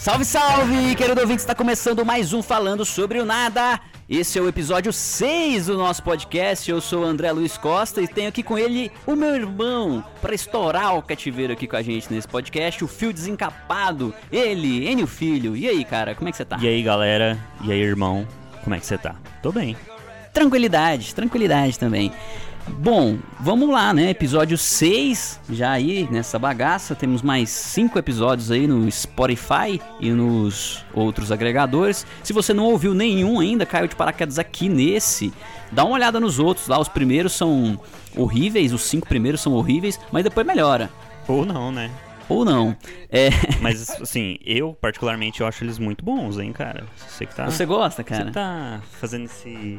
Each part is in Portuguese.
Salve, salve, querido ouvinte, está começando mais um Falando Sobre o Nada. Esse é o episódio 6 do nosso podcast. Eu sou o André Luiz Costa e tenho aqui com ele o meu irmão para estourar o cativeiro aqui com a gente nesse podcast, o Fio Desencapado. Ele, Enio Filho. E aí, cara, como é que você tá? E aí, galera? E aí, irmão? Como é que você tá? Tô bem. Tranquilidade, tranquilidade também. Bom, vamos lá, né? Episódio 6 já aí nessa bagaça. Temos mais 5 episódios aí no Spotify e nos outros agregadores. Se você não ouviu nenhum ainda, caiu de paraquedas aqui nesse. Dá uma olhada nos outros lá. Os primeiros são horríveis, os cinco primeiros são horríveis, mas depois melhora. Ou não, né? Ou não. É... Mas, assim, eu particularmente eu acho eles muito bons, hein, cara? Você que tá. Você gosta, cara? Você tá fazendo esse.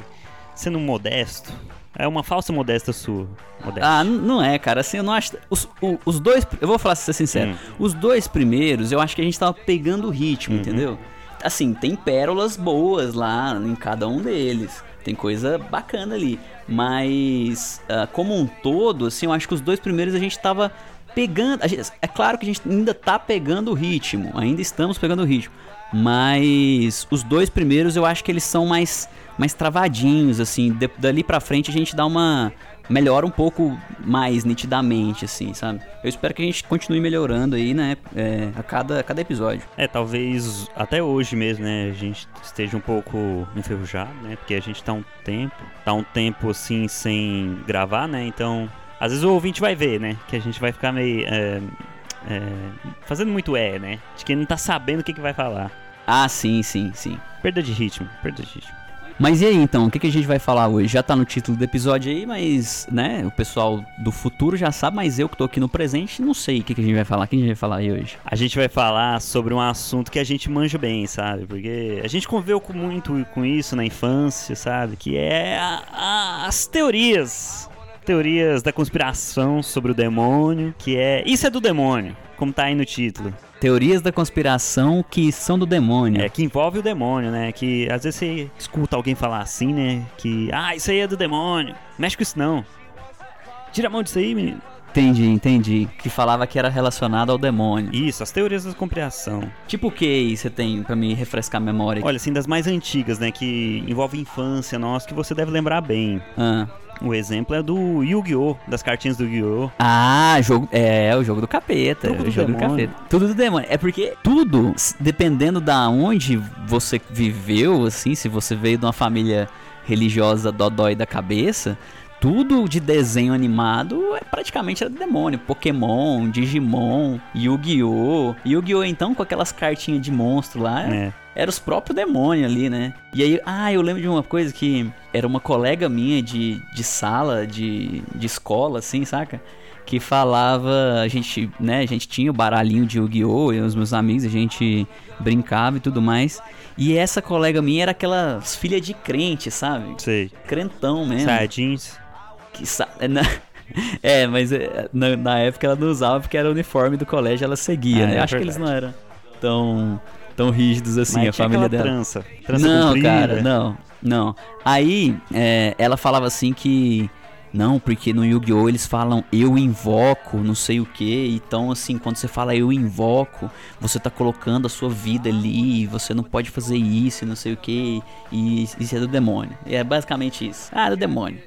sendo modesto. É uma falsa modesta sua. Modesta. Ah, não é, cara. Assim, eu não acho. Os, o- os dois. Eu vou falar, ser sincero. Hum. Os dois primeiros, eu acho que a gente tava pegando o ritmo, Uhum. entendeu? Assim, tem pérolas boas lá em cada um deles. Tem coisa bacana ali. Mas, ah, como um todo, assim, eu acho que os dois primeiros a gente tava pegando. gente- é claro que a gente ainda tá pegando o ritmo. Ainda estamos pegando o ritmo. Mas os dois primeiros eu acho que eles são mais, mais travadinhos, assim. De- dali pra frente a gente dá uma. Melhora um pouco mais nitidamente, assim, sabe? Eu espero que a gente continue melhorando aí, né? é, a, cada, a cada episódio. É, talvez até hoje mesmo, né? A gente esteja um pouco enferrujado, né? Porque a gente tá um tempo. Tá um tempo assim sem gravar, né? Então. Às vezes o ouvinte vai ver, né? Que a gente vai ficar meio. é, é, fazendo muito é, né? De quem não tá sabendo o que, que vai falar. Ah, sim, sim, sim. Perda de ritmo, perda de ritmo. Mas e aí então, o que, que a gente vai falar hoje? Já tá no título do episódio aí, mas, né, o pessoal do futuro já sabe, mas eu que tô aqui no presente não sei o que, que a gente vai falar. O que a gente vai falar aí hoje? A gente vai falar sobre um assunto que a gente manja bem, sabe? Porque a gente conviveu com muito com isso na infância, sabe? Que é a- a- as teorias. Teorias da conspiração sobre o demônio, que é. Isso é do demônio, como tá aí no título. Teorias da conspiração que são do demônio. É, que envolve o demônio, né? Que às vezes você escuta alguém falar assim, né? Que, ah, isso aí é do demônio. Mexe com isso não. Tira a mão disso aí, menino. Entendi, entendi. Que falava que era relacionado ao demônio. Isso, as teorias da conspiração. Tipo o que aí você tem pra me refrescar a memória? Olha, assim, das mais antigas, né? Que envolve infância nossa, que você deve lembrar bem. Ah. O exemplo é do Yu-Gi-Oh! Das cartinhas do Yu-Gi-Oh! Ah, jogo, é, o jogo do capeta. Tudo o do jogo do demônio. capeta. Tudo do demônio. É porque tudo, dependendo da onde você viveu, assim, se você veio de uma família religiosa dodói da cabeça, tudo de desenho animado é praticamente era do demônio. Pokémon, Digimon, Yu-Gi-Oh! Yu-Gi-Oh! então com aquelas cartinhas de monstro lá, É. era os próprios demônios ali, né? E aí, ah, eu lembro de uma coisa que era uma colega minha de, de sala, de, de escola, assim, saca? Que falava, a gente, né, a gente tinha o baralhinho de Yu-Gi-Oh! E os meus amigos, a gente brincava e tudo mais. E essa colega minha era aquelas filha de crente, sabe? Sei. Crentão mesmo. Sardins. Que sa... é, na- É, mas é, na, na época ela não usava porque era o uniforme do colégio, ela seguia, Ah, né? é Acho que eles não verdade. eram tão, tão rígidos assim, Mas a família dela. trança. Trança não, comprida. cara, não, não. Aí, é, ela falava assim que. Não, porque no Yu-Gi-Oh! eles falam eu invoco, não sei o que. Então, assim, quando você fala eu invoco, você tá colocando a sua vida ali, você não pode fazer isso, e não sei o que. E isso é do demônio. E é basicamente isso. Ah, é do demônio.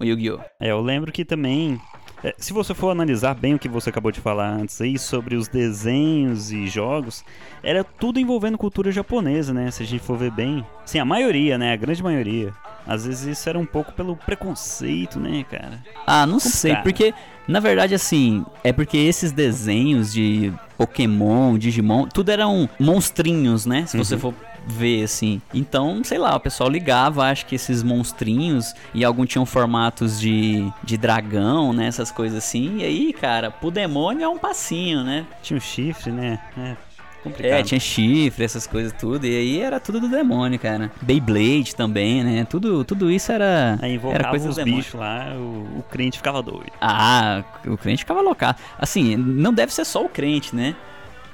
O Yu-Gi-Oh! É, eu lembro que também. É, se você for analisar bem o que você acabou de falar antes aí sobre os desenhos e jogos, era tudo envolvendo cultura japonesa, né? Se a gente for ver bem. Sim, a maioria, né? A grande maioria. Às vezes isso era um pouco pelo preconceito, né, cara? Ah, não sei, Complicado. porque na verdade assim, é porque esses desenhos de Pokémon, Digimon, tudo eram monstrinhos, né? Se você for ver assim. Então, sei lá, o pessoal ligava, acho que esses monstrinhos e alguns tinham formatos de, de dragão, né? Essas coisas assim. E aí, cara, pro demônio é um passinho, né? Tinha um chifre, né? É, complicado. É, tinha chifre, essas coisas tudo. E aí era tudo do demônio, cara. Beyblade também, né? Tudo, tudo isso era, Aí era invocava coisa do os bichos lá, o, o crente ficava doido. Ah, o crente ficava loucado. Assim, não deve ser só o crente, né?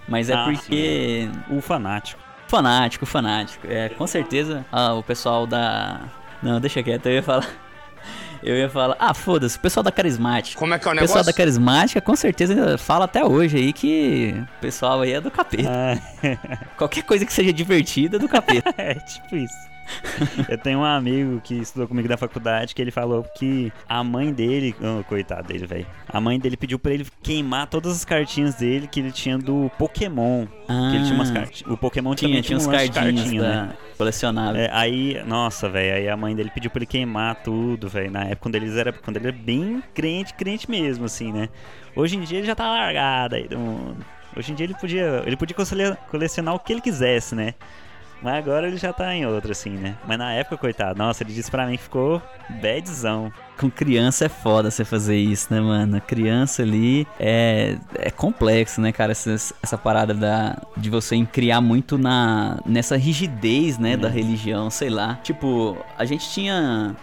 Mas é Ah, porque. O fanático. Fanático, fanático. É, com certeza ah, o pessoal da. Não, deixa quieto, eu ia falar. Eu ia falar, ah, foda-se, o pessoal da carismática. Como é que é o O pessoal negócio? da carismática com certeza fala até hoje aí que o pessoal aí é do capeta. Ah, Qualquer coisa que seja divertida é do capeta. é tipo isso. Eu tenho um amigo que estudou comigo na faculdade que ele falou que a mãe dele, oh, coitado dele, velho. A mãe dele pediu pra ele queimar todas as cartinhas dele que ele tinha do Pokémon. que ele tinha umas Ah, cartinhas. O Pokémon Tinha, tinha uns lance de cardinhos cartinha, da... né? colecionável. É, aí, nossa, velho, aí a mãe dele pediu pra ele queimar tudo, velho, na época quando eles era, quando ele era bem crente, crente mesmo, assim, né? Hoje em dia ele já tá largado aí do mundo. Hoje em dia ele podia, ele podia cole- colecionar o que ele quisesse, né? Mas agora ele já tá em outra, assim, né? Mas na época, coitado, nossa, ele disse pra mim que ficou badzão. Com criança é foda você fazer isso, né, mano? Criança ali é, é complexo, né, cara? Essa, essa parada da, de você criar muito na, nessa rigidez, né, da religião, sei lá. Tipo, a gente tinha.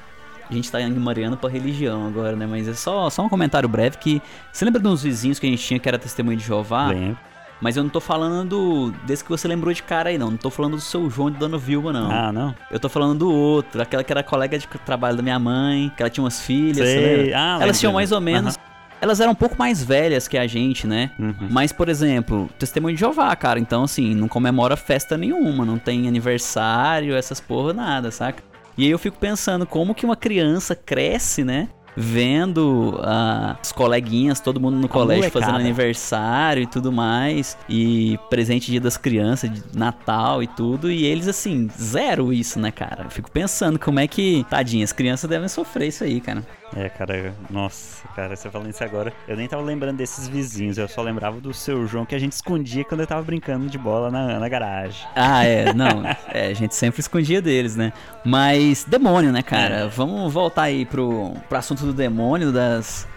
A gente tá indo Mariano pra religião agora, né? Mas é só, só um comentário breve que. Você lembra de uns vizinhos que a gente tinha que era testemunho de Jeová? Lembro. Mas eu não tô falando do, desse que você lembrou de cara aí, não. Não tô falando do seu João de Dona Vilma, não. Ah, não? Eu tô falando do outro, aquela que era colega de trabalho da minha mãe, que ela tinha umas filhas, Sei. Ah, Elas tinham mais ou menos. Elas eram um pouco mais velhas que a gente, né? Uhum. Mas, por exemplo, testemunho de Jeová, cara. Então, assim, não comemora festa nenhuma, não tem aniversário, essas porra, nada, saca? E aí eu fico pensando como que uma criança cresce, né? Vendo ah, as coleguinhas, todo mundo no colégio fazendo molecada. aniversário e tudo mais, e presente dia das crianças, de Natal e tudo, e eles assim, zero isso, né, cara? Eu fico pensando como é que, tadinha, as crianças devem sofrer isso aí, cara. É, cara, nossa, cara, você falando isso agora, eu nem tava lembrando desses vizinhos, eu só lembrava do seu João que a gente escondia quando eu tava brincando de bola na, na garagem. Ah, é, não. É, a gente sempre escondia deles, né? Mas demônio, né, cara? É. Vamos voltar aí pro, pro assunto do demônio, das.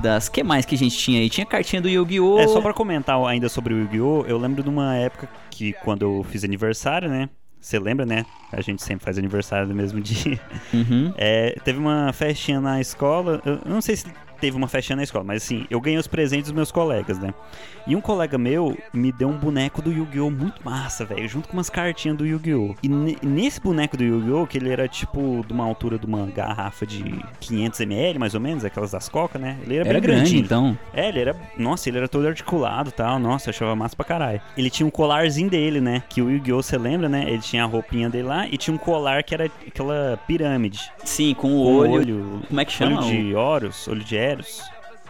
Das. que mais que a gente tinha aí? Tinha cartinha do Yu-Gi-Oh! É, só pra comentar ainda sobre o Yu-Gi-Oh!, eu lembro de uma época que quando eu fiz aniversário, né? Você lembra, né? A gente sempre faz aniversário no mesmo dia. Uhum. É, teve uma festinha na escola. Eu eu não sei se teve uma festinha na escola, mas assim, eu ganhei os presentes dos meus colegas, né? E um colega meu me deu um boneco do Yu-Gi-Oh! muito massa, velho, junto com umas cartinhas do Yu-Gi-Oh! E ne- nesse boneco do Yu-Gi-Oh! que ele era tipo de uma altura de uma garrafa de 500ml, mais ou menos, aquelas das coca, né? Ele era, Era bem grande, grandinho. então. É, ele era. Nossa, ele era todo articulado e tal. Nossa, eu achava massa pra caralho. Ele tinha um colarzinho dele, né? Que o Yu-Gi-Oh! você lembra, né? Ele tinha a roupinha dele lá e tinha um colar que era aquela pirâmide. Sim, com o Com olho. olho. Como é que chama? Olho de Horus? Olho de Eros?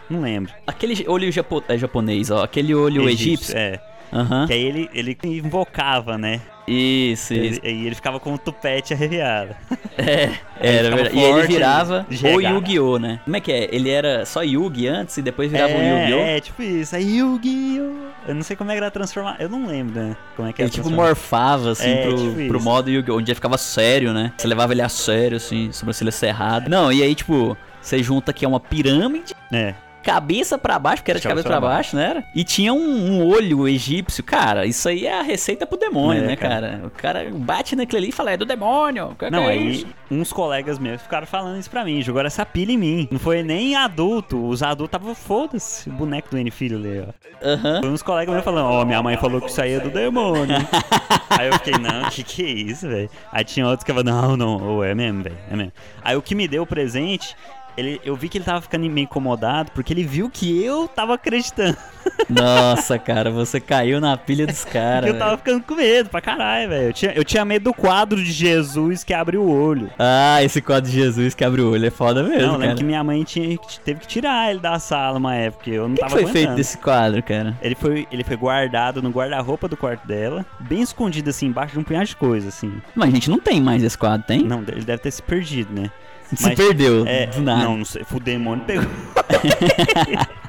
Não lembro. Aquele olho japo- é, japonês, ó. Aquele olho egípcio. É. Aham. Que aí ele, ele invocava, né? Isso, Ele, isso. e ele ficava com o tupete arrepiado. É, era verdade. E ele virava de o. Yu-Gi-Oh, né? Como é que é? Ele era só Yugi antes e depois virava o é, Yu-Gi-Oh? é, tipo isso. Aí Yu-Gi-Oh! Eu não sei como é que era transformar. Eu não lembro, né? Como é que Ele era tipo transformar. morfava, assim, É, pro, tipo pro modo Yu-Gi-Oh! Onde ele ficava sério, né? Você levava ele a sério, assim, sobrancelha cerrada. Não, e aí, tipo, você junta que é uma pirâmide, É. cabeça pra baixo, porque era de cabeça cabeça pra pra baixo, né? Era? E tinha um, um olho egípcio. Cara, isso aí é a receita pro demônio, É, né, cara? O cara bate naquele ali e fala, é do demônio. que Não, que é aí isso? uns colegas meus ficaram falando isso pra mim, jogaram essa pilha em mim. Não foi nem adulto, os adultos estavam foda-se, o boneco do N-Filho ali, ó. Aham. Foi uns colegas meus falando, ó, minha mãe falou que isso aí é do demônio. aí eu fiquei, não, que que é isso, velho? Aí tinha outros que falavam, não, não, é mesmo, velho, é mesmo. Aí o que me deu o presente, ele, eu vi que ele tava ficando meio incomodado, porque ele viu que eu tava acreditando. Nossa, cara, você caiu na pilha dos caras. eu tava ficando com medo pra caralho, velho. Eu tinha, eu tinha medo do quadro de Jesus que abre o olho. Ah, esse quadro de Jesus que abre o olho é foda mesmo, Não, lembro que minha mãe tinha, teve que tirar ele da sala uma época, eu não O que, que tava foi aguentando. feito desse quadro, cara? Ele foi, ele foi guardado no guarda-roupa do quarto dela, bem escondido assim, embaixo de um punhado de coisa, assim. Mas a gente não tem mais esse quadro, tem? Não, ele deve ter se perdido, né? Se mas- perdeu, É, do nada. não, não sei, o demônio pegou.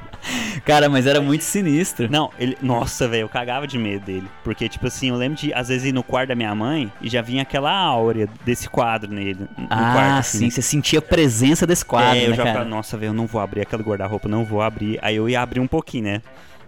Cara, mas era muito sinistro. Não, ele, nossa, velho, eu cagava de medo dele, porque tipo assim, eu lembro de às vezes ir no quarto da minha mãe e já vinha aquela áurea desse quadro nele, no ah, quarto, assim, sim, né? você sentia a presença desse quadro, é, eu né, já cara? ficava, nossa, velho, eu não vou abrir aquele guarda-roupa, não vou abrir. Aí eu ia abrir um pouquinho, né?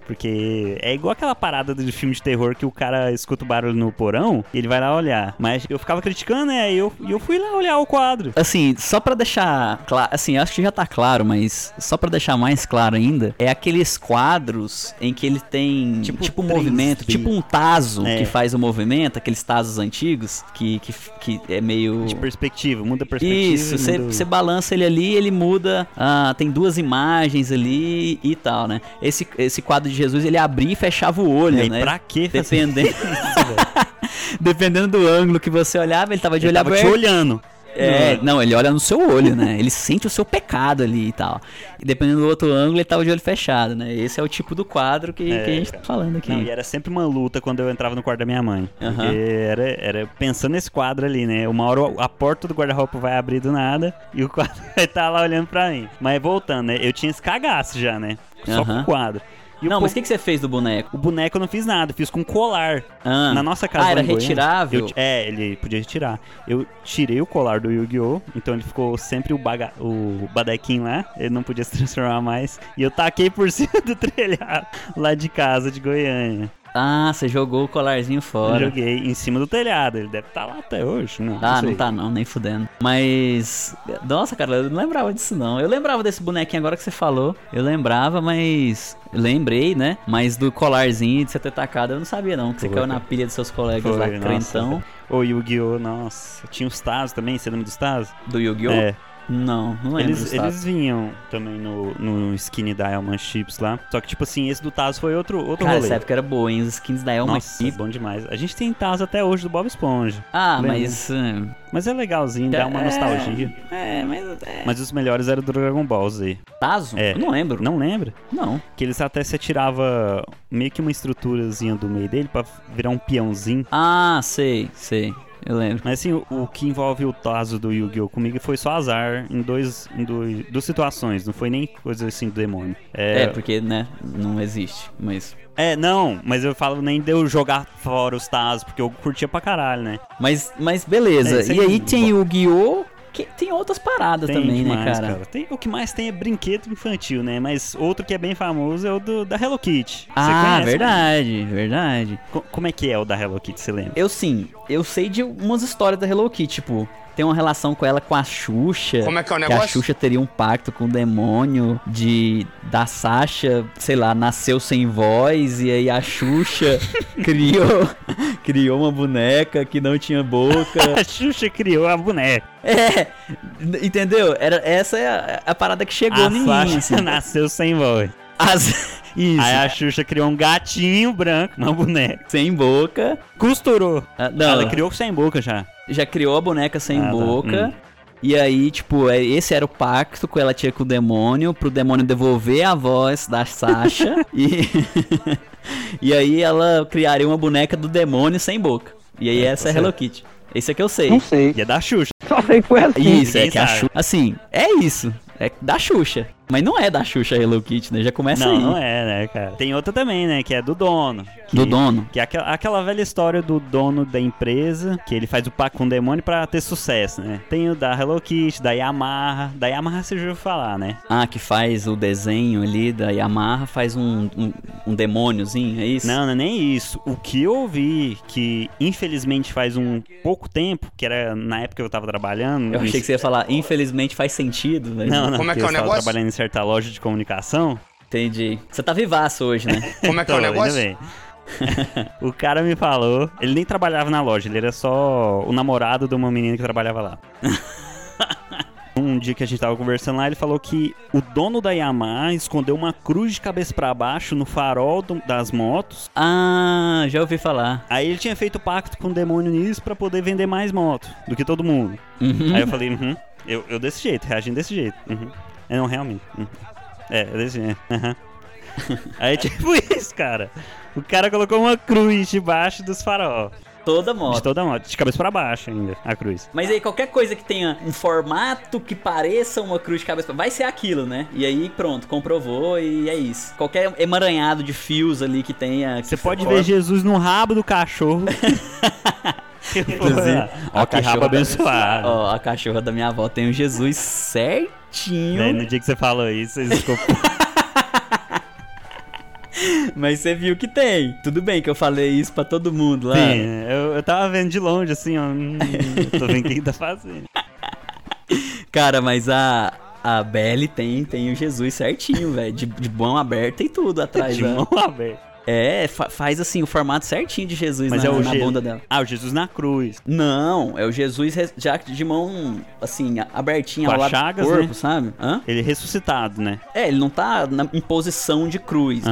Porque é igual aquela parada de filme de terror que o cara escuta o barulho no porão e ele vai lá olhar. Mas eu ficava criticando, né? E eu, eu fui lá olhar o quadro. Assim, só pra deixar claro, assim, acho que já tá claro, mas só pra deixar mais claro ainda, é aqueles quadros em que ele tem tipo, Tipo um movimento, 3D. tipo um taso É. que faz o movimento, aqueles tazos antigos que, que, que é meio. De perspectiva, muda a perspectiva. Isso, você muda balança ele ali, ele muda. ah, tem duas imagens ali e tal, né? Esse, esse quadro de Jesus ele abria e fechava o olho, E né? pra que fazer Dependendo, isso, dependendo do ângulo que você olhava, ele tava de Ele olho tava te aberto. olhando. É, não, ele olha no seu olho, né? Ele sente o seu pecado ali e tal. E dependendo do outro ângulo, ele tava de olho fechado, né? Esse é o tipo do quadro que, É, que a gente tá falando aqui. Não, e era sempre uma luta quando eu entrava no quarto da minha mãe. Porque era, era pensando nesse quadro ali, né? Uma hora a porta do guarda-roupa vai abrir do nada e o quadro vai estar lá olhando pra mim. Mas voltando, né? Eu tinha esse cagaço já, né? Só com Aham. o quadro. Não, mas o que, que você fez do boneco? O boneco eu não fiz nada, fiz com colar. Ah. Na nossa casa. Ah, era Goiânia, retirável? eu é, ele podia retirar. Eu tirei o colar do Yu-Gi-Oh! Então ele ficou sempre o, baga o badequinho lá. Ele não podia se transformar mais. E eu taquei por cima do telhado lá de casa de Goiânia. Ah, você jogou o colarzinho Eu fora. joguei em cima do telhado. Ele deve estar lá até hoje. Não, Ah, sei. não tá não, nem fudendo. Mas. Nossa, cara, eu não lembrava disso não. Eu lembrava desse bonequinho agora que você falou. Eu lembrava, mas. Lembrei, né? Mas do colarzinho de você ter tacado, eu não sabia não. Que você Foi, caiu na pilha dos seus colegas Foi, lá, nossa, crentão. Ô, Yu-Gi-Oh! Nossa. Tinha os Tazos também. Você lembra dos Tazos? Do Yu-Gi-Oh? É. Não, não lembro. Eles, eles vinham também no, no Skinny Diamond Chips lá. Só que, tipo assim, esse do Tazo foi outro, outro Cara, rolê. essa época era boa, hein? Os skins da Elma Nossa, bom demais. A gente tem Tazo até hoje do Bob Esponja. Ah, Lembra? mas. hum, Mas é legalzinho, dá uma é, nostalgia. É, mas. É. Mas os melhores eram do Dragon Ball Z. Tazo? É. Eu não lembro. Não lembra? Não. Que eles até você tirava meio que uma estruturazinha do meio dele pra virar um peãozinho. Ah, sei, sei. Eu lembro. Mas assim, o, o que envolve o Tazo do Yu-Gi-Oh! comigo foi só azar em dois, em dois, duas situações. Não foi nem coisa assim do demônio. É, É, porque, né, não existe. Mas. é, não, mas eu falo nem de eu jogar fora os Tazos, porque eu curtia pra caralho, né? Mas, mas beleza. É, e aí- aí tem o Yu-Gi-Oh! Que tem outras paradas Tem também, né, demais, cara? Tem, o que mais tem é brinquedo infantil, né? Mas outro que é bem famoso é o do, da Hello Kitty. Você Ah, conhece, né? verdade, verdade. Co- como é que é o da Hello Kitty, você lembra? Eu sim, eu sei de umas histórias da Hello Kitty, tipo, tem uma relação com ela com a Xuxa. Como é que é o Que a negócio? Xuxa teria um pacto com o demônio de da Sasha, sei lá, nasceu sem voz e aí a Xuxa criou criou uma boneca que não tinha boca. A Xuxa criou a boneca. É, entendeu? Era essa é a, a parada que chegou a em mim, Sasha assim. nasceu sem voz. As- isso. Aí a Xuxa criou um gatinho branco, uma boneca. Sem boca. Costurou. Ah, não, Ela criou sem boca já. Já criou a boneca sem Ah, tá. boca. Hum. E aí, tipo, é- esse era o pacto que ela tinha com o demônio, pro demônio devolver a voz da Sasha. e, e aí ela criaria uma boneca do demônio sem boca. E aí essa é a tá Hello certo. Kitty. Esse é que eu sei. Não sei. E é da Xuxa. Só sei que foi assim. Isso, é que a. Xuxa. Assim, é isso. É da Xuxa. Mas não é da Xuxa Hello Kitty, né? Já começa Não, aí. não é, né, cara? Tem outra também, né? Que é do dono. que- Do dono. Que é aquela, aquela velha história do dono da empresa, que ele faz o pacto com o demônio pra ter sucesso, né? Tem o da Hello Kitty, da Yamaha. Da Yamaha você já ouviu falar, né? Ah, que faz o desenho ali da Yamaha, faz um, um, um demôniozinho, é isso? Não, não é nem isso. O que eu ouvi, que infelizmente faz um pouco tempo, que era na época que eu tava trabalhando. Eu achei que você ia falar, infelizmente faz sentido, né? Não, não, Como é que é eu o negócio? Certa loja de comunicação. Entendi. Você tá vivaço hoje, né? Como é que é o Tô, negócio? bem. o cara me falou, ele nem trabalhava na loja, ele era só o namorado de uma menina que trabalhava lá. Um dia que a gente tava conversando lá, ele falou que o dono da Yamaha escondeu uma cruz de cabeça pra baixo no farol do- das motos. ah, já ouvi falar. Aí ele tinha feito pacto com o demônio nisso pra poder vender mais motos do que todo mundo. Uhum. Aí eu falei, uhum, eu, eu desse jeito, reagindo desse jeito. Uhum. É, não, realmente. uhum. É, é desse jeito. aham. Aí tipo isso, cara. O cara colocou uma cruz debaixo dos farol. Toda De moto. toda a moto. De cabeça pra baixo ainda, a cruz. Mas aí, qualquer coisa que tenha um formato que pareça uma cruz de cabeça, vai ser aquilo, né? E aí, pronto, comprovou e é isso. Qualquer emaranhado de fios ali que tenha. que Você pode ver Jesus no rabo do cachorro. Inclusive, ó, que rabo da- abençoado. Ó, a cachorra da minha avó tem o Jesus Daí, no dia que você falou isso, ficou. Mas você viu que tem. Tudo bem que eu falei isso pra todo mundo lá. Sim, eu, eu tava vendo de longe, assim, ó. hum, tô vendo o que que tá fazendo. Cara, mas a, a Belly tem, tem o Jesus certinho, velho. De, de mão aberta e tudo atrás. De né? mão aberta. É, fa- faz assim o formato certinho de Jesus Mas na, é o na Je- bunda dela. Ah, o Jesus na cruz. Não, é o Jesus já de mão, assim, abertinha Com ao lado chagas, do corpo, né? sabe? Hã? Ele ressuscitado, né? É, ele não tá na, em posição de cruz.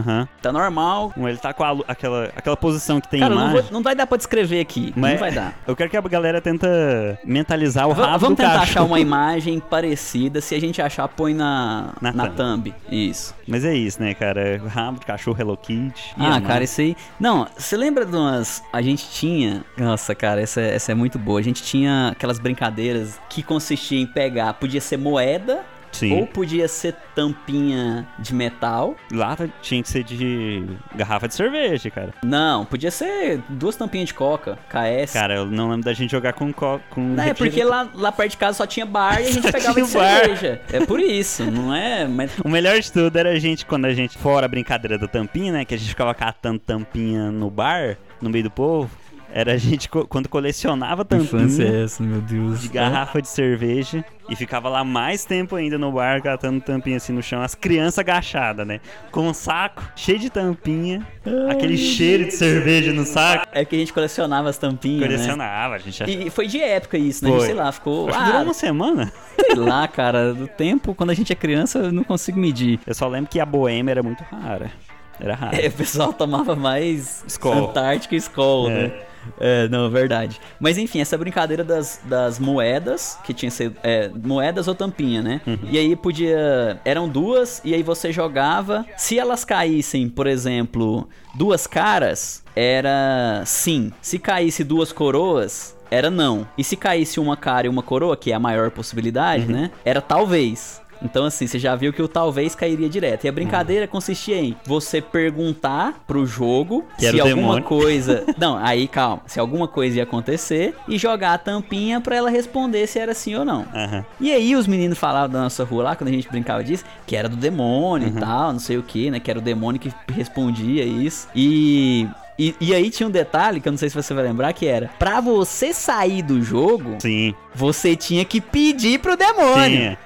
Tá normal. Ele tá com a aquela, aquela posição que tem Cara, não, imagem. vou- não vai dar pra descrever aqui. Mas Não vai dar. Eu quero que a galera tenta mentalizar o Va- rabo Vamos tentar cachorro. achar uma imagem parecida. Se a gente achar, põe na, Na na, thumb. thumb. Isso. Mas é isso, né, cara? Rabo de cachorro Hello Kitty. Ah, Minha cara, mãe. isso aí. Não, você lembra de umas. A gente tinha. Nossa, cara, essa, é- essa é muito boa. A gente tinha aquelas brincadeiras que consistia em pegar. Podia ser moeda. Sim. Ou podia ser tampinha de metal. Lá tinha que ser de garrafa de cerveja, cara. Não, podia ser duas tampinhas de coca, KS. Cara, eu não lembro da gente jogar com co com Não, é porque lá, lá perto de casa só tinha bar e a gente pegava de cerveja. É por isso, não é? Mas O melhor de tudo era a gente, quando a gente, fora a brincadeira da tampinha, né? Que a gente ficava catando tampinha no bar, no meio do povo. Era a gente, co- quando colecionava tampinha essa, meu Deus. de garrafa de cerveja e ficava lá mais tempo ainda no bar, catando tampinha assim no chão. As crianças agachadas, né? Com um saco cheio de tampinha, aquele cheiro de cerveja no saco. É que a gente colecionava as tampinhas, né? Colecionava, a gente achava. E foi de época isso, né? Foi. sei lá, ficou. Acho que durou Ah, uma semana. sei lá, cara. Do tempo, quando a gente é criança, eu não consigo medir. Eu só lembro que a boêmia era muito rara. Era rara. É, o pessoal tomava mais Skol. Antártica e Skol, É. né? É, não, verdade. Mas enfim, essa brincadeira das, das moedas, que tinha ser é, moedas ou tampinha, né? Uhum. E aí podia. Eram duas, e aí você jogava. Se elas caíssem, por exemplo, duas caras, era sim. Se caísse duas coroas, era não. E se caísse uma cara e uma coroa, que é a maior possibilidade, Uhum. né? Era talvez. Então, assim, você já viu que o talvez cairia direto. E a brincadeira consistia em você perguntar pro jogo Que se alguma coisa. Não, aí calma. Se alguma coisa ia acontecer e jogar a tampinha pra ela responder se era sim ou não. Aham. E aí os meninos falavam da nossa rua lá, quando a gente brincava disso, que era do demônio Uhum. e tal, não sei o que, né? Que era o demônio que respondia isso. E. E, e aí tinha um detalhe que eu não sei se você vai lembrar que era pra você sair do jogo, Sim. você tinha que pedir pro demônio. Tinha.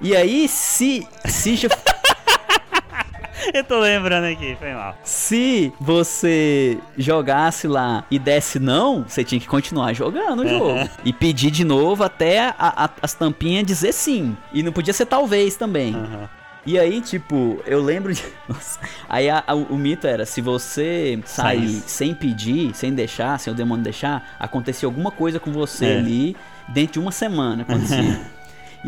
E aí se se já- Eu tô lembrando aqui, foi mal. se você jogasse lá e desse não, você tinha que continuar jogando o jogo e pedir de novo até a- a- as tampinhas dizer sim. E não podia ser talvez também. Aham. E aí, tipo, eu lembro de. Nossa. Aí a- a- o mito era: se você sair Saísse. sem pedir, sem deixar, sem o demônio deixar, acontecia alguma coisa com você É. ali dentro de uma semana. Acontecia.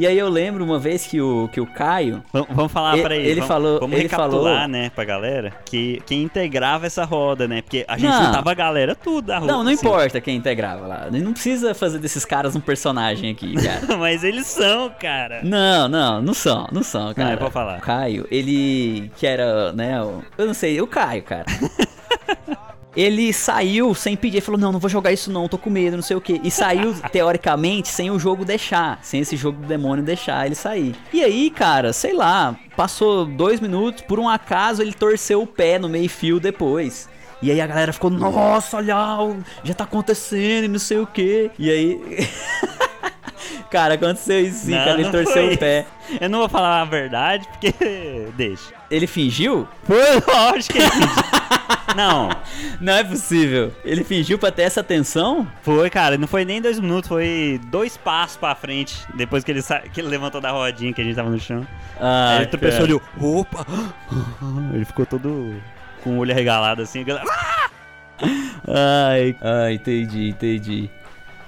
e aí eu lembro uma vez que o, que o Caio. Vamos, vamos falar pra ele. ele vamos, falou- Vamos ele recapitular, falou- né, pra galera, que quem integrava essa roda, né? Porque a gente Não. juntava a galera tudo da rua. Não, não assim. importa quem integrava lá. Não precisa fazer desses caras um personagem aqui, cara. Mas eles são, cara. Não, não, não são, não são, cara. eu vou falar. O Caio, ele que era, né, eu não sei, o Caio, cara. Ele saiu sem pedir, ele falou: Não, não vou jogar isso não, tô com medo, não sei o que. E saiu, teoricamente, sem o jogo deixar, sem esse jogo do demônio deixar ele sair. E aí, cara, sei lá, passou dois minutos, por um acaso ele torceu o pé no meio-fio depois. E aí a galera ficou, nossa, olha, já tá acontecendo e não sei o que. E aí. cara, aconteceu isso sim, Não, cara, ele não torceu o pé. Eu não vou falar a verdade, porque. Deixa. Ele fingiu? Foi lógico que ele fingiu. Não, Não é possível. Ele fingiu pra ter essa atenção? foi, cara. Não foi nem dois minutos, foi dois passos pra frente. Depois que ele, sa... que ele levantou da rodinha que a gente tava no chão. Ah, Aí ele tropeçou e olhou, opa! Ele ficou todo com o olho arregalado assim. Ai, ai, entendi, entendi.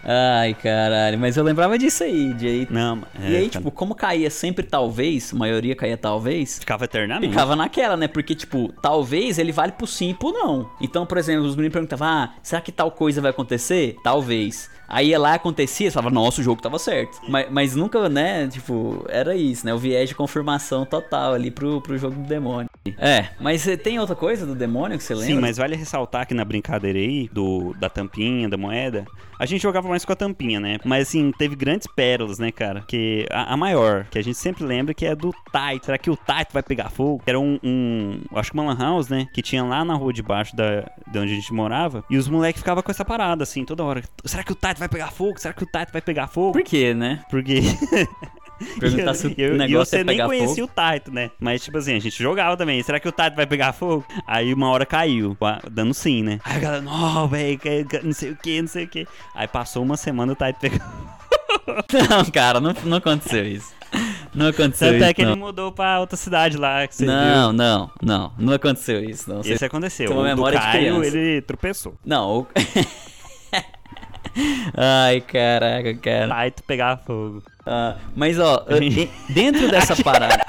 Ai, caralho. Mas eu lembrava disso aí, de aí. Não, é, e aí, cara, tipo, como caía sempre talvez, a maioria caía talvez, ficava eternamente. ficava naquela, né? Porque, tipo, talvez ele vale pro sim e pro não. Então, por exemplo, os meninos perguntavam, ah, será que tal coisa vai acontecer? Talvez. Aí ia lá, acontecia, você falava, nossa, o jogo tava certo. Mas, mas nunca, né, tipo, era isso, né? O viés de confirmação total ali pro, pro jogo do demônio. É, mas tem outra coisa do demônio que você lembra? Sim, mas vale ressaltar que na brincadeira aí, do, da tampinha, da moeda, a gente jogava mais com a tampinha, né? Mas assim, teve grandes pérolas, né, cara? Que a, a maior, que a gente sempre lembra, que é do Taito. Será que o Taito vai pegar fogo? Era um, um acho que uma lan house, né? Que tinha lá na rua de baixo da, de onde a gente morava. E os moleques ficavam com essa parada, assim, toda hora. Será que o Taito vai pegar fogo? Será que o Taito vai pegar fogo? Por quê, né? Porque. Perguntar se o eu, negócio você é nem pegar conhecia fogo. o Taito, né? Mas, tipo assim, a gente jogava também. Será que o Taito vai pegar fogo? Aí uma hora caiu, dando sim, né? Aí a galera, não, velho, não sei o que, não sei o que. Aí passou uma semana o Taito pegou. Não, cara, não, não aconteceu isso. Não aconteceu Tanto isso. é que ele não. mudou pra outra cidade lá, que você Não, não, não. Não aconteceu isso. Não. viu. Você- aconteceu. tem uma do memória de Caio, criança. ele tropeçou. Não. o- Ai, caraca, cara. Taito pegar fogo. Ah, mas ó, A gente- dentro dessa parada.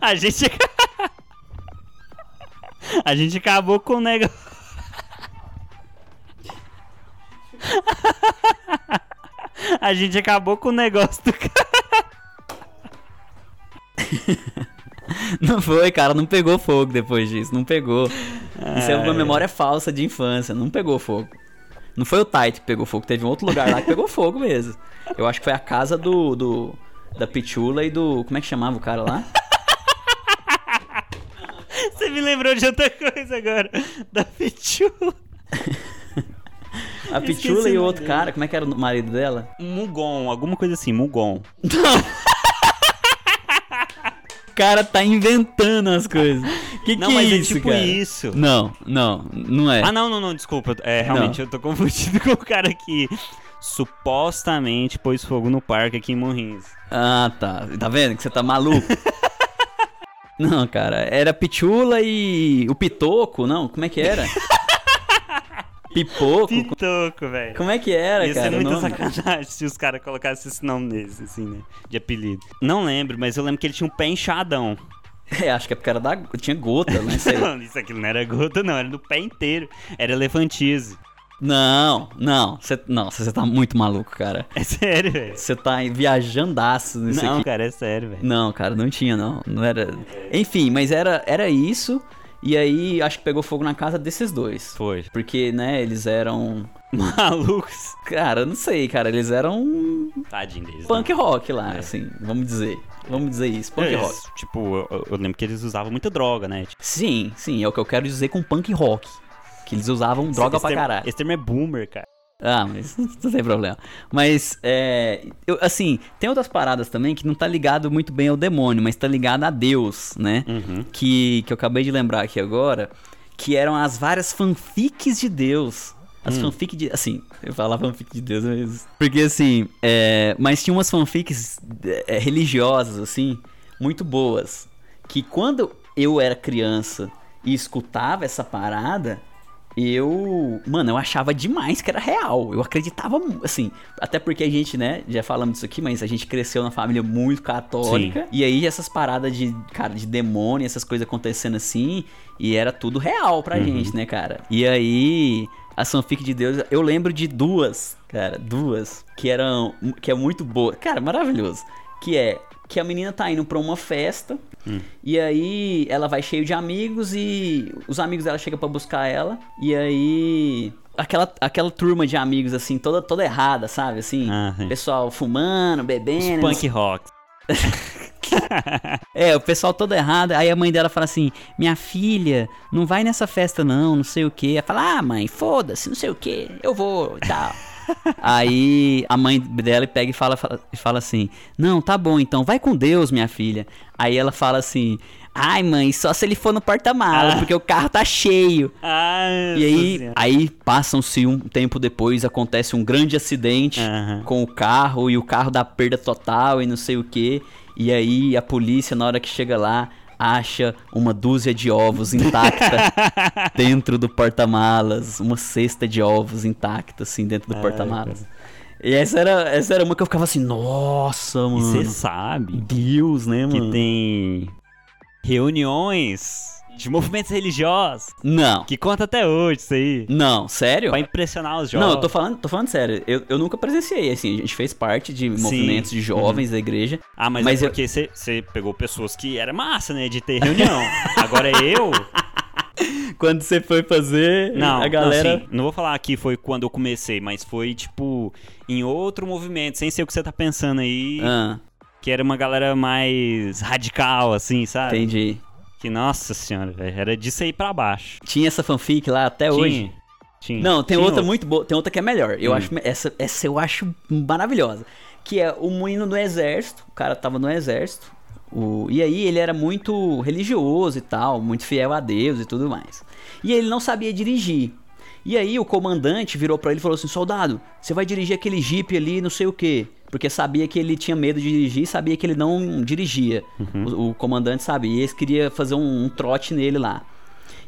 A gente. A gente acabou com o negócio. A gente acabou com o negócio do cara. Não foi, cara, não pegou fogo depois disso. Não pegou. Isso é uma Ai. memória falsa de infância. Não pegou fogo. Não foi o Tite que pegou fogo, teve um outro lugar lá que pegou fogo mesmo. Eu acho que foi a casa do. do da Pichula e do. Como é que chamava o cara lá? Você me lembrou de outra coisa agora. Da Pichula. A Esqueci Pichula e o outro dele. cara, como é que era o marido dela? Mugon, alguma coisa assim, Mugon. O cara tá inventando as coisas. Que Não, que mas é é isso, tipo cara? isso. Não, não, não é. Ah, não, não, não, desculpa. É, realmente, eu tô confundindo com o cara que supostamente pôs fogo no parque aqui em Morrinhos. Ah, tá. Tá vendo que você tá maluco? não, cara, era Pichula e o Pitoco, não? Como é que era? Pipoco? Pitoco, velho. Como é que era, Ia cara? ser o muita sacanagem se os caras colocassem esse nome nesse, assim, né? De apelido. Não lembro, mas eu lembro que ele tinha um pé inchadão. É, acho que é porque era da... tinha gota, né? Não, isso aqui não era gota, não, era do pé inteiro. Era elefantise. Não, não, você não, você tá muito maluco, cara. É sério, velho. Você tá viajandaço nisso Não, aqui. cara, é sério, velho. Não, cara, não tinha, não. Não era. Enfim, mas era, era isso. E aí acho que pegou fogo na casa desses dois. Foi. Porque, né, eles eram. Malucos. Cara, não sei, cara, eles eram Tadinho deles. punk rock lá, É. assim, vamos dizer. Vamos dizer isso, punk Eles, rock. Tipo, eu, eu lembro que eles usavam muita droga, né? Tipo, Sim, sim, é o que eu quero dizer com punk rock. Que eles usavam droga esse pra termo- caralho. Esse termo é boomer, cara. Ah, mas não tem problema. Mas, é. Eu, assim, tem outras paradas também que não tá ligado muito bem ao demônio, mas tá ligado a Deus, né? Uhum. Que, que eu acabei de lembrar aqui agora, que eram as várias fanfics de Deus. As fanfics de. Assim, eu falava fanfic de Deus, mas. Porque assim. É, mas tinha umas fanfics é, religiosas, assim, muito boas. Que quando eu era criança e escutava essa parada, eu. Mano, eu achava demais que era real. Eu acreditava, assim. Até porque a gente, né, já falamos disso aqui, mas a gente cresceu numa família muito católica. Sim. E aí essas paradas de, cara, de demônio, essas coisas acontecendo assim. E era tudo real pra gente, né, cara? E aí. A fanfic de Deus, eu lembro de duas, cara, duas, que eram. que é muito boa. Cara, maravilhoso. Que é que a menina tá indo pra uma festa. E aí ela vai cheio de amigos e os amigos dela chegam pra buscar ela. E aí aquela, aquela turma de amigos assim, toda toda errada, sabe? Assim, Ah, pessoal fumando, Os bebendo. punk rock. É, o pessoal todo errado. Aí a mãe dela fala assim: Minha filha, não vai nessa festa não, não sei o que. Ela fala: Ah, mãe, foda-se, não sei o que, eu vou e tal. Aí a mãe dela pega e fala, fala, fala assim: Não, tá bom então, vai com Deus, minha filha. Aí ela fala assim: Ai, mãe, só se ele for no porta-mala, Ah. porque o carro tá cheio. Ai, E aí, aí passam-se um tempo depois, acontece um grande acidente com o carro e o carro dá perda total e não sei o que. E aí a polícia, na hora que chega lá, acha uma dúzia de ovos intacta dentro do porta-malas, uma cesta de ovos intacta assim dentro do porta-malas. E essa era, essa era uma que eu ficava assim, nossa, mano. você sabe Deus, né, que mano? tem reuniões de movimentos religiosos Não. que conta até hoje isso aí. Não, sério? Pra impressionar os jovens. Não, eu tô falando, tô falando sério. Eu, eu nunca presenciei, assim, a gente fez parte de movimentos de jovens da igreja. Ah, mas, Mas é eu- porque você pegou pessoas que era massa, né? De ter reunião. Agora eu. Quando você foi fazer, Não, a galera. não, assim, não vou falar que foi quando eu comecei, mas foi tipo em outro movimento, sem ser o que você tá pensando aí, Ah, que era uma galera mais radical, assim, sabe? entendi. Que nossa senhora, velho, era disso aí pra baixo. Tinha essa fanfic lá até hoje. Tinha, tinha. Não, tem Tinha outra muito boa, tem outra que é melhor. Eu Hum. acho essa, essa eu acho maravilhosa, que é o moinho do exército. O cara tava no exército. O, e aí ele era muito religioso e tal, muito fiel a Deus e tudo mais. E ele não sabia dirigir. E aí o comandante virou pra ele e falou assim: "Soldado, você vai dirigir aquele jipe ali, não sei o quê". Porque sabia que ele tinha medo de dirigir e sabia que ele não dirigia. O, o comandante sabia. E eles queria fazer um, um trote nele lá.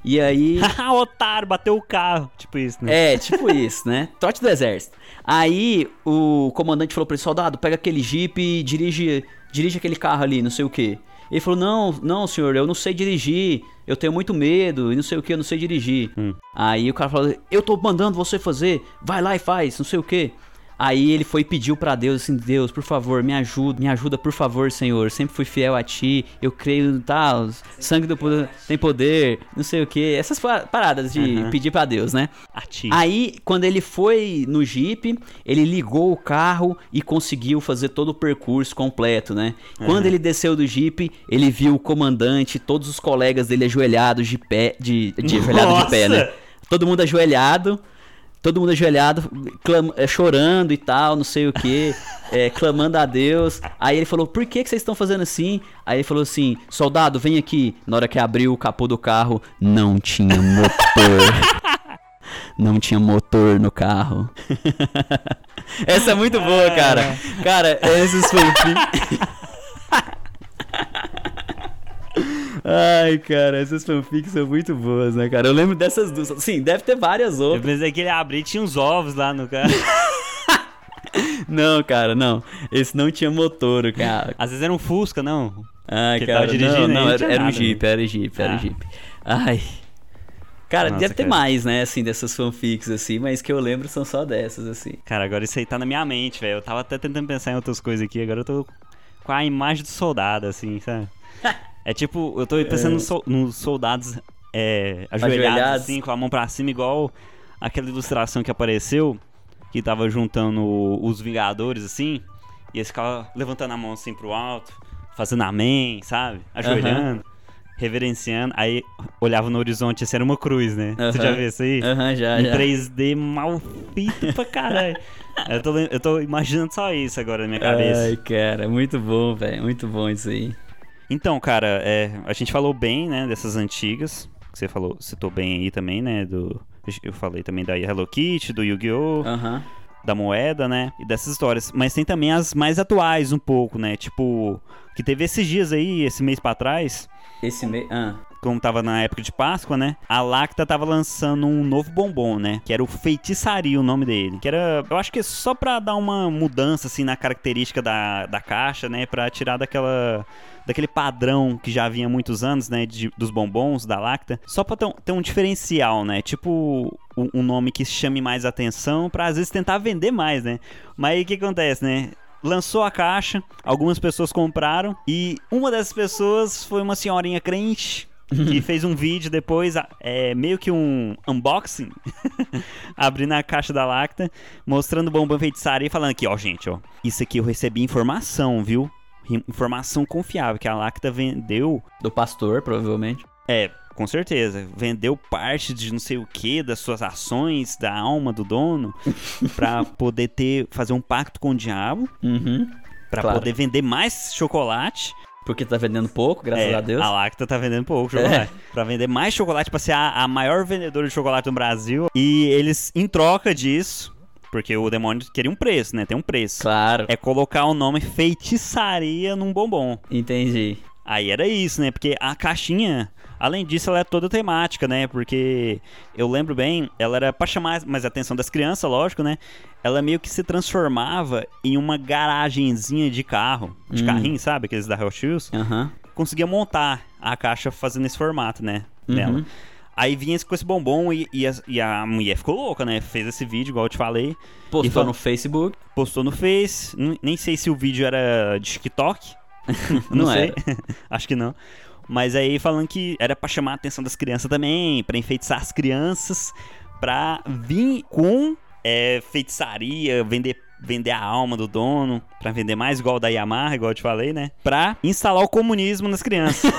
E aí. Haha, otário, bateu o carro. Tipo isso, né? É, tipo isso, né? Trote do exército. Aí o comandante falou pra ele, soldado, pega aquele jipe e dirige, dirige aquele carro ali, não sei o que. Ele falou, não, não, senhor, eu não sei dirigir, eu tenho muito medo e não sei o que, eu não sei dirigir. Aí o cara falou, eu tô mandando você fazer, vai lá e faz, não sei o que. Aí ele foi e pediu pra Deus assim, Deus, por favor, me ajuda, me ajuda, por favor, Senhor. Sempre fui fiel a ti. Eu creio, tá, sangue do poder tem poder, não sei o que. Essas pa- paradas de Uhum. pedir pra Deus, né? Ati. Aí, quando ele foi no Jeep, ele ligou o carro e conseguiu fazer todo o percurso completo, né? Quando ele desceu do Jeep, ele viu o comandante, todos os colegas dele ajoelhados de pé, de, de ajoelhado de pé, né? Todo mundo ajoelhado, todo mundo ajoelhado, clam- é, chorando e tal, não sei o que, clamando a Deus. Aí ele falou, por que, que vocês estão fazendo assim? Aí ele falou assim, soldado, vem aqui. Na hora que abriu o capô do carro, não tinha motor. Não tinha motor no carro. Essa é muito boa, cara. Cara, esses fanfics. Ai, cara, essas fanfics são muito boas, né, cara? Eu lembro dessas duas. Sim, deve ter várias Eu outras. pensei que ele abriu e tinha uns ovos lá no carro. Não, cara, não. Esse não tinha motor, cara. Às vezes era um Fusca, não. Ai, Que cara, tava dirigindo não, não, era, era um nada, Jeep, né? era Jeep, era Ah. Jeep. Ai. Cara, Nossa, deve ter cara. mais, né, assim, dessas fanfics, assim, mas que eu lembro são só dessas, assim. Cara, agora isso aí tá na minha mente, velho. Eu tava até tentando pensar em outras coisas aqui, agora eu tô com a imagem do soldado, assim, sabe? É tipo, eu tô pensando nos, sol- nos soldados é, ajoelhados, Ajoelhados. assim, com a mão pra cima, igual aquela ilustração que apareceu, que tava juntando os Vingadores, assim, e eles ficavam levantando a mão assim pro alto, fazendo amém, sabe? Ajoelhando. Reverenciando, aí olhava no horizonte, assim, era uma cruz, né? Você já viu isso aí? Aham, já, em já. 3D mal feito pra caralho. eu, tô, eu tô imaginando só isso agora na minha cabeça. Ai, cara, muito bom, velho, muito bom isso aí. Então, cara, é, a gente falou bem, né, dessas antigas. Que você falou, citou bem aí também, né? Do, eu falei também da Hello Kitty, do Yu-Gi-Oh! Da moeda, né? E dessas histórias. Mas tem também as mais atuais, um pouco, né? Tipo, que teve esses dias aí, esse mês pra trás, Esse meio. Ah. como tava na época de Páscoa, né? A Lacta tava lançando um novo bombom, né? Que era o Feitiçaria, o nome dele. Que era, eu acho que é só pra dar uma mudança, assim, na característica da, da caixa, né? Pra tirar daquela. Daquele padrão que já havia há muitos anos, né? de- dos bombons, da Lacta. Só pra ter um, ter um diferencial, né? Tipo, um, um nome que chame mais atenção pra às vezes tentar vender mais, né? Mas aí o que acontece, né? Lançou a caixa, algumas pessoas compraram e uma dessas pessoas foi uma senhorinha crente que fez um vídeo depois, é, meio que um unboxing, abrindo a caixa da Lacta, mostrando o bombom feitiçaria e falando aqui, ó, gente, ó, isso aqui eu recebi informação, viu? Informação confiável que a Lacta vendeu, Do pastor, provavelmente. é, com certeza, vendeu parte de não sei o que das suas ações, da alma do dono, pra poder ter fazer um pacto com o diabo, Uhum. pra Claro. poder vender mais chocolate. Porque tá vendendo pouco, graças É, a Deus. A Lacta tá vendendo pouco chocolate. Pra vender mais chocolate, pra ser a, a maior vendedora de chocolate no Brasil. E eles, em troca disso, porque o demônio queria um preço, né? Tem um preço. Claro. É colocar o nome feitiçaria num bombom. Entendi. Aí era isso, né? Porque a caixinha, além disso, ela é toda temática, né? Porque eu lembro bem, ela era pra chamar mais a atenção das crianças, lógico, né? Ela meio que se transformava em uma garagenzinha de carro, de Hum. carrinho, sabe? Aqueles da Hot Wheels. Aham. Conseguia montar a caixa fazendo esse formato, né? Nela. Uhum. Aí vinha com esse bombom e, e, a, e a mulher ficou louca, né? Fez esse vídeo, igual eu te falei. Postou fal- no Facebook. Postou no Face. Nem sei se o vídeo era de TikTok. Não sei. Acho que não. Mas aí falando que era pra chamar a atenção das crianças também, pra enfeitiçar as crianças, pra vir com é, feitiçaria, vender vender a alma do dono, pra vender mais igual da Yamaha, igual eu te falei, né? Pra instalar o comunismo nas crianças.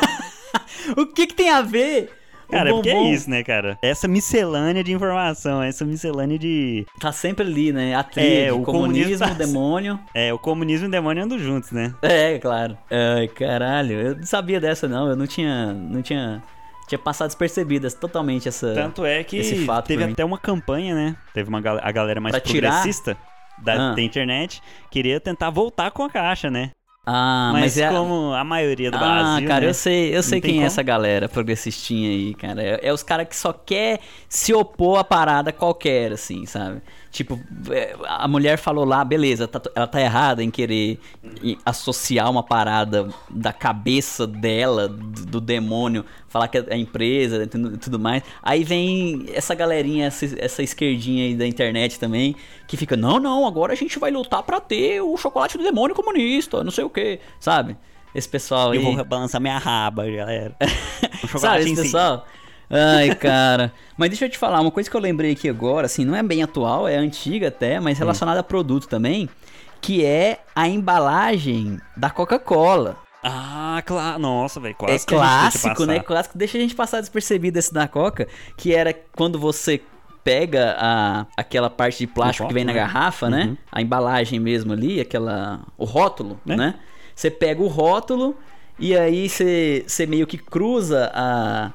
o que que tem a ver? Cara, é porque é isso, né, cara? Essa miscelânea de informação, essa miscelânea de. Tá sempre ali, né? A É, o comunismo, o tá- demônio. É, o comunismo e o demônio andam juntos, né? É, claro. Ai, caralho, eu não sabia dessa não, eu não tinha, não tinha, tinha passado despercebida totalmente essa... Tanto é que teve até uma campanha, né? Teve uma a galera mais Pra tirar? progressista da, Ah. da internet queria tentar voltar com a caixa, né? Ah, mas mas, é... como a maioria do ah, Brasil. cara, né? eu sei, eu sei quem é como. essa galera progressistinha aí, cara. É, é os caras que só quer se opor a parada qualquer, assim, sabe? Tipo, é, a mulher falou lá, beleza, tá- ela tá errada em querer associar uma parada da cabeça dela, do, do demônio, falar que é a empresa e tudo, tudo mais. Aí vem essa galerinha, essa, essa esquerdinha aí da internet também, que fica, não, não, agora a gente vai lutar pra ter o chocolate do demônio comunista, não sei o que, sabe? Esse pessoal aí. Eu vou balançar minha raba, galera. Sabe, esse em si. Ai, cara. Mas deixa eu te falar, uma coisa que eu lembrei aqui agora, assim, não é bem atual, é antiga até, mas relacionada a produto também, que é a embalagem da Coca-Cola. Ah, claro. Nossa, velho. É Quase deixa clássico, né? Clássico, deixa a gente passar despercebido esse da Coca, que era quando você pega a, aquela parte de plástico que vem na rótulo, né? garrafa, né? Uhum. A embalagem mesmo ali, aquela. O rótulo, Né? né? Você pega o rótulo e aí você, você meio que cruza a,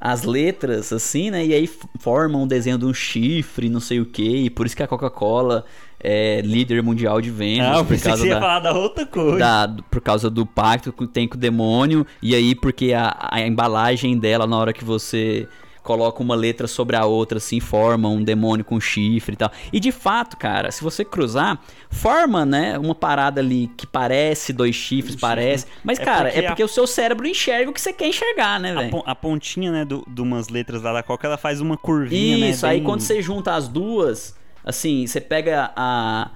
as letras, assim, né? E aí f- forma um desenho de um chifre, não sei o que. E por isso que a Coca-Cola é líder mundial de vendas. Não, eu por causa da, falar da outra coisa. da- por causa do pacto que tem com o demônio, e aí porque a, a embalagem dela, na hora que você coloca uma letra sobre a outra, assim, forma um demônio com chifre e tal. E de fato, cara, se você cruzar, forma, né, uma parada ali que parece dois chifres, parece. Mas, É cara, porque é porque o seu cérebro enxerga o que você quer enxergar, né, A, velho? a pontinha, né, do- de umas letras lá da Coca, ela faz uma curvinha, né? Isso, aí quando você junta as duas, assim, você pega a,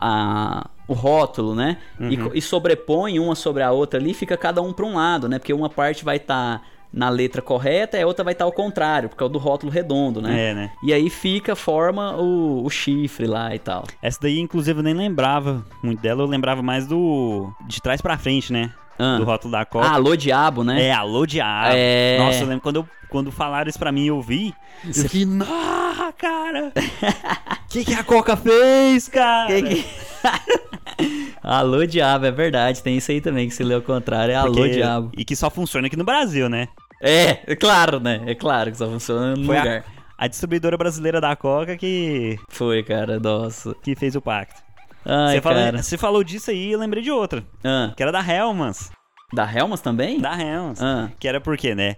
a o rótulo, né? E, Uhum. co- e sobrepõe uma sobre a outra ali, fica cada um para um lado, né? Porque uma parte vai estar na letra correta e a outra vai estar ao contrário, porque é o do rótulo redondo, né? É, né? E aí fica, forma o, o chifre lá e tal. Essa daí, inclusive, eu nem lembrava muito dela. Eu lembrava mais do... De trás pra frente, né? Ah. Do rótulo da Coca. Ah, alô diabo, né? É, alô diabo. É. Nossa, eu lembro quando, eu, quando falaram isso pra mim eu vi. Eu Você- fiquei, ah, cara! O que, que a Coca fez, cara? Que que- alô diabo, é verdade, tem isso aí também que se lê ao contrário, é alô Porque- diabo. E que só funciona aqui no Brasil, né? É, é claro, né? É claro que só funciona no Foi a- lugar. A, distribuidora brasileira da Coca que, Foi, cara, nossa. que fez o pacto. Ai, Você, falou, você falou disso aí eu lembrei de outra. Ah, Que era da Helmans. da Helmas também? Da Helmans. Ah, Que era por quê, né?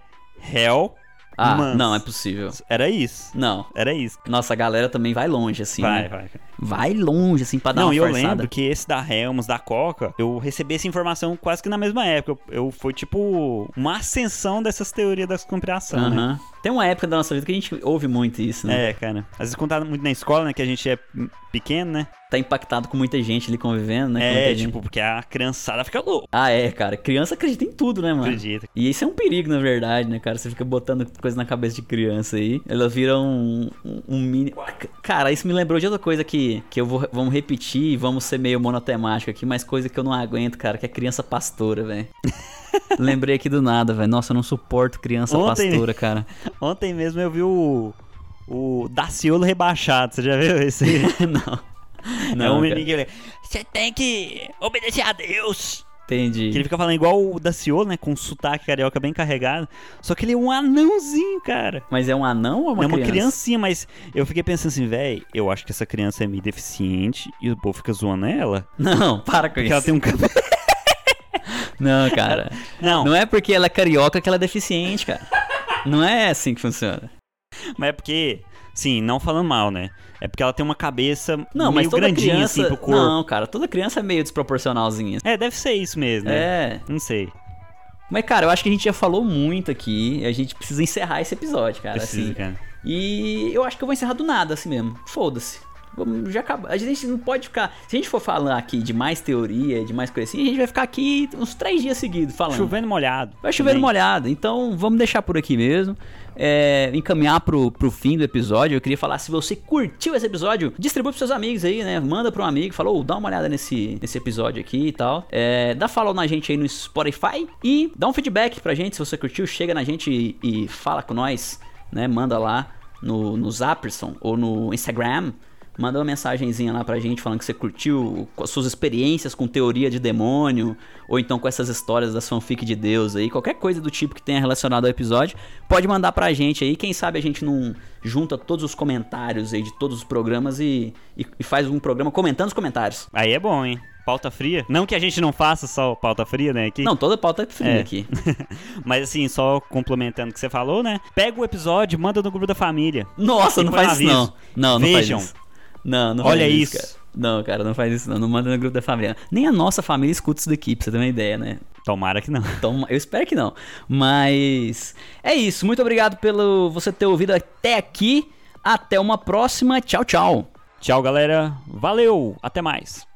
Hell. ah Mans. não, é possível. Era isso. Não. Era isso. Nossa, a galera também vai longe, assim. Vai, né? vai. Vai longe, assim, pra dar Não, uma e eu lembro que esse da Helmans, da Coca, eu recebi essa informação quase que na mesma época. Eu, eu- foi tipo uma ascensão dessas teorias da conspiração, né? Aham. Tem uma época da nossa vida que a gente ouve muito isso, né? É, cara. Às vezes quando tá muito na escola, né? Que a gente é pequeno, né? Tá impactado com muita gente ali convivendo, né? é, muita gente. tipo, porque a criançada fica louca. Ah, é, cara. Criança acredita em tudo, né, mano? Acredita. E isso é um perigo, na verdade, né, cara? Você fica botando coisa na cabeça de criança aí. Elas viram um, um, um mini. Cara, isso me lembrou de outra coisa que, que eu vou vamos repetir e vamos ser meio monotemático aqui, mas coisa que eu não aguento, cara, que é criança pastora, velho. Lembrei aqui do nada, velho. Nossa, eu não suporto criança Ontem- pastora, cara. Ontem mesmo eu vi o. O Daciolo rebaixado, você já viu esse? não. é Não, um cara. menino que ele. Você tem que obedecer a Deus. Entendi. Que ele fica falando igual o Daciolo, né? Com um sotaque carioca bem carregado. Só que ele é um anãozinho, cara. Mas é um anão ou uma é uma criança? criancinha, mas eu fiquei pensando assim, velho, eu acho que essa criança é meio deficiente e o povo fica zoando ela. Não, para com Porque isso. ela tem um cabelo. Não, cara. Não, Não é porque ela é carioca que ela é deficiente, cara. Não é assim que funciona. mas é porque, sim, não falando mal, né? É porque ela tem uma cabeça Não, meio grandinha criança. assim pro corpo. Não, cara, toda criança é meio desproporcionalzinha. É, deve ser isso mesmo, né? É. Não sei. Mas, cara, eu acho que a gente já falou muito aqui. e A gente precisa encerrar esse episódio, cara. Precisa, assim. cara. E eu acho que eu vou encerrar do nada, assim mesmo. Foda-se. Vamos, já acaba. A gente não pode ficar. Se a gente for falar aqui de mais teoria, de mais coisa assim, a gente vai ficar aqui uns três dias seguidos falando. Chovendo molhado. Vai chovendo também. molhado. Então vamos deixar por aqui mesmo. É, encaminhar pro, pro fim do episódio. Eu queria falar, se você curtiu esse episódio, distribui pros seus amigos aí, né? Manda pra um amigo, falou, oh, dá uma olhada nesse, nesse episódio aqui e tal. É, dá follow na gente aí no Spotify e dá um feedback pra gente se você curtiu. Chega na gente e, e fala com nós, né? Manda lá no, no Zapperson ou no Instagram. Manda uma mensagenzinha lá pra gente falando que você curtiu com as suas experiências com teoria de demônio, ou então com essas histórias das fanfic de Deus aí, qualquer coisa do tipo que tenha relacionado ao episódio, pode mandar pra gente aí. Quem sabe a gente não junta todos os comentários aí de todos os programas e, e, e faz um programa comentando os comentários. Aí é bom, hein? Pauta fria. Não que a gente não faça só pauta fria, né? Aqui. Não, toda pauta é fria É. aqui. Mas assim, só complementando o que você falou, né? Pega o episódio, manda no grupo da família. Nossa, não faz no isso não. aviso. Não, não Vejam. faz isso. Não, não Olha faz isso. cara. Não, cara, não faz isso não. Não manda no grupo da família. Nem a nossa família escuta isso daqui, pra você ter uma ideia, né? Tomara que não. Então, eu espero que não. Mas é isso. Muito obrigado pelo você ter ouvido até aqui. Até uma próxima. Tchau, tchau. Tchau, galera. Valeu. Até mais.